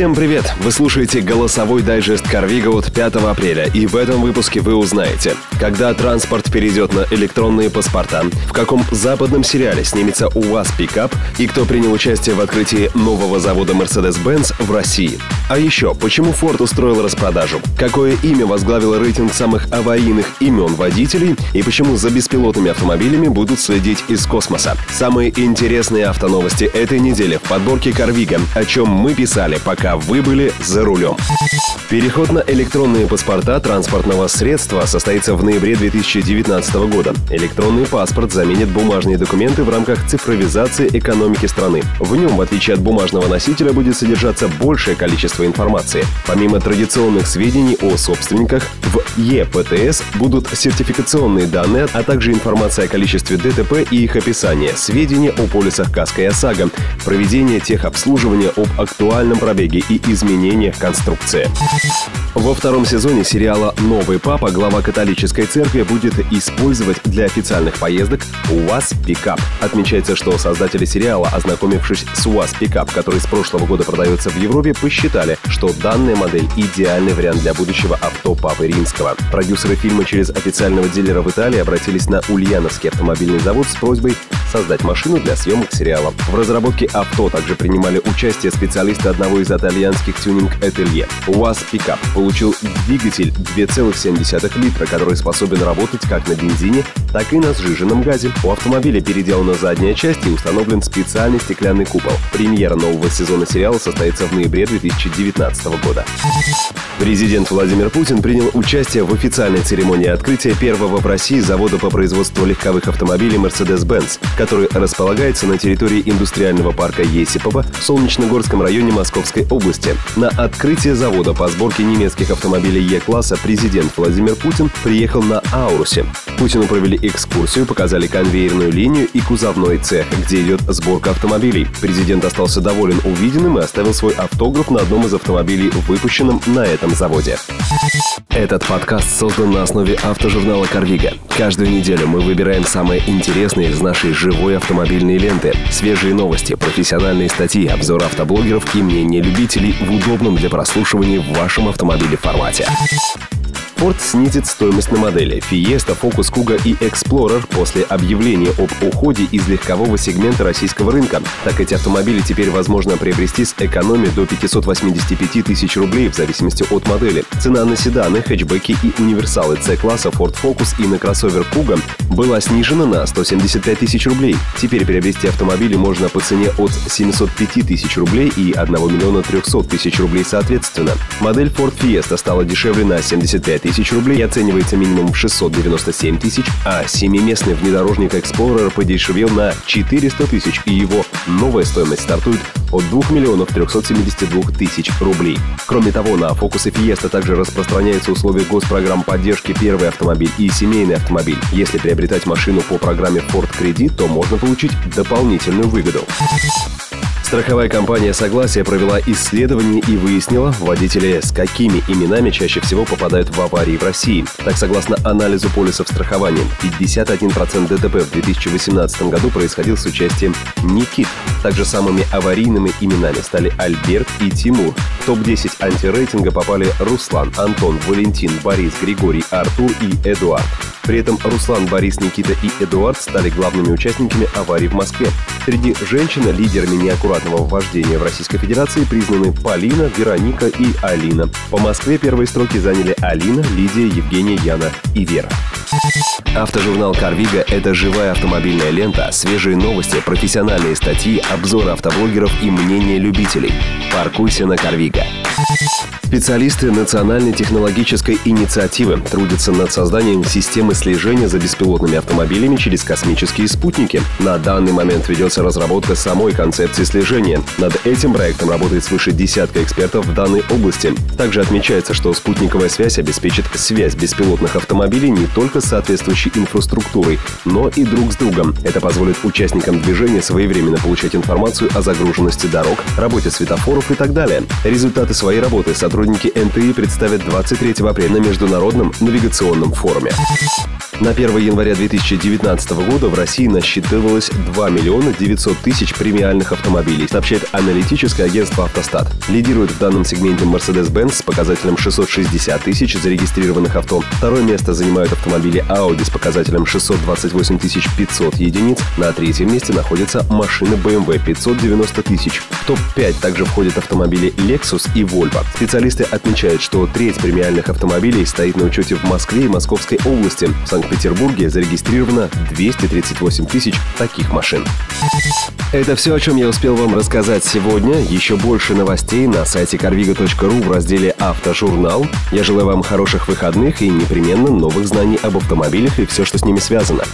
Всем привет! Вы слушаете голосовой дайджест Carvigo от 5 апреля, и в этом выпуске вы узнаете, когда транспорт перейдет на электронные паспорта, в каком западном сериале снимется УАЗ пикап и кто принял участие в открытии нового завода Mercedes-Benz в России. А еще, почему Ford устроил распродажу, какое имя возглавило рейтинг самых аварийных имен водителей и почему за беспилотными автомобилями будут следить из космоса. Самые интересные автоновости этой недели в подборке Carvigo, о чем мы писали, пока вы были за рулем. Переход на электронные паспорта транспортного средства состоится в ноябре 2019 года. Электронный паспорт заменит бумажные документы в рамках цифровизации экономики страны. В нем, в отличие от бумажного носителя, будет содержаться большее количество информации. Помимо традиционных сведений о собственниках, в ЕПТС будут сертификационные данные, а также информация о количестве ДТП и их описание, сведения о полисах КАСКО и ОСАГО, проведение техобслуживания об актуальном пробеге и изменениях конструкции. Во втором сезоне сериала «Новый папа» глава католической церкви будет использовать для официальных поездок УАЗ Пикап. Отмечается, что создатели сериала, ознакомившись с УАЗ Пикап, который с прошлого года продается в Европе, посчитали, что данная модель – идеальный вариант для будущего авто Папы Римского. Продюсеры фильма через официального дилера в Италии обратились на Ульяновский автомобильный завод с просьбой создать машину для съемок сериала. В разработке авто также принимали участие специалисты одного из итальянских тюнинг-ателье. УАЗ Пикап получил двигатель 2,7 литра, который способен работать как на бензине, так и на сжиженном газе. У автомобиля переделана задняя часть и установлен специальный стеклянный купол. Премьера нового сезона сериала состоится в ноябре 2019 года. Президент Владимир Путин принял участие в официальной церемонии открытия первого в России завода по производству легковых автомобилей Mercedes-Benz, который располагается на территории индустриального парка Есипова в Солнечногорском районе Московской области. На открытие завода по сборке немецких автомобилей Е-класса президент Владимир Путин приехал на Аурусе. Путину провели экскурсию, показали конвейерную линию и кузовной цех, где идет сборка автомобилей. Президент остался доволен увиденным и оставил свой автограф на одном из автомобилей, выпущенном на этом заводе. Этот подкаст создан на основе автожурнала «Карвига». Каждую неделю мы выбираем самые интересные из нашей живой автомобильной ленты, свежие новости, профессиональные статьи, обзоры автоблогеров и мнения любителей в удобном для прослушивания в вашем автомобиле формате. Ford снизит стоимость на модели Fiesta, Focus, Kuga и Explorer после объявления об уходе из легкового сегмента российского рынка. Так эти автомобили теперь возможно приобрести с экономией до 585 тысяч рублей в зависимости от модели. Цена на седаны, хэтчбеки и универсалы C-класса Ford Focus и на кроссовер Kuga была снижена на 175 тысяч рублей. Теперь приобрести автомобили можно по цене от 705 тысяч рублей и 1 миллиона 300 тысяч рублей соответственно. Модель Ford Fiesta стала дешевле на 75 тысяч рублей оценивается минимум в 697 тысяч, а семиместный внедорожник Explorer подешевел на 400 тысяч, и его новая стоимость стартует от 2 миллионов 372 тысяч рублей. Кроме того, на Focus и Fiesta также распространяются условия госпрограмм поддержки первый автомобиль и семейный автомобиль. Если приобретать машину по программе Ford Credit, то можно получить дополнительную выгоду. Страховая компания «Согласие» провела исследование и выяснила, водители с какими именами чаще всего попадают в аварии в России. Так, согласно анализу полисов страхования, 51% ДТП в 2018 году происходил с участием Никит. Также самыми аварийными именами стали Альберт и Тимур. В топ-10 антирейтинга попали Руслан, Антон, Валентин, Борис, Григорий, Артур и Эдуард. При этом Руслан, Борис, Никита и Эдуард стали главными участниками аварий в Москве. Среди женщин лидерами неаккуратного вождения в Российской Федерации признаны Полина, Вероника и Алина. По Москве первые строки заняли Алина, Лидия, Евгения, Яна и Вера. Автожурнал «Карвига» — это живая автомобильная лента, свежие новости, профессиональные статьи, обзоры автоблогеров и мнения любителей. Паркуйся на «Карвига». Специалисты Национальной технологической инициативы трудятся над созданием системы слежения за беспилотными автомобилями через космические спутники. На данный момент ведется разработка самой концепции слежения. Над этим проектом работает свыше десятка экспертов в данной области. Также отмечается, что спутниковая связь обеспечит связь беспилотных автомобилей не только с соответствующей инфраструктурой, но и друг с другом. Это позволит участникам движения своевременно получать информацию о загруженности дорог, работе светофоров и так далее. Результаты своей работы сотрудники НТИ представят 23 апреля на Международном навигационном форуме. На 1 января 2019 года в России насчитывалось 2 миллиона 900 тысяч премиальных автомобилей, сообщает аналитическое агентство «Автостат». Лидирует в данном сегменте Mercedes-Benz с показателем 660 тысяч зарегистрированных авто. Второе место занимают автомобили Audi с показателем 628 500 единиц. На третьем месте находятся машины BMW 590 тысяч. В топ-5 также входят автомобили Lexus и Volvo. Специалисты отмечают, что треть премиальных автомобилей стоит на учете в Москве и Московской области. В Санкт-Петербурге зарегистрировано 238 тысяч таких машин. Это все, о чем я успел вам рассказать сегодня. Еще больше новостей на сайте carvigo.ru в разделе «Автожурнал». Я желаю вам хороших выходных и непременно новых знаний об автомобилях и все, что с ними связано.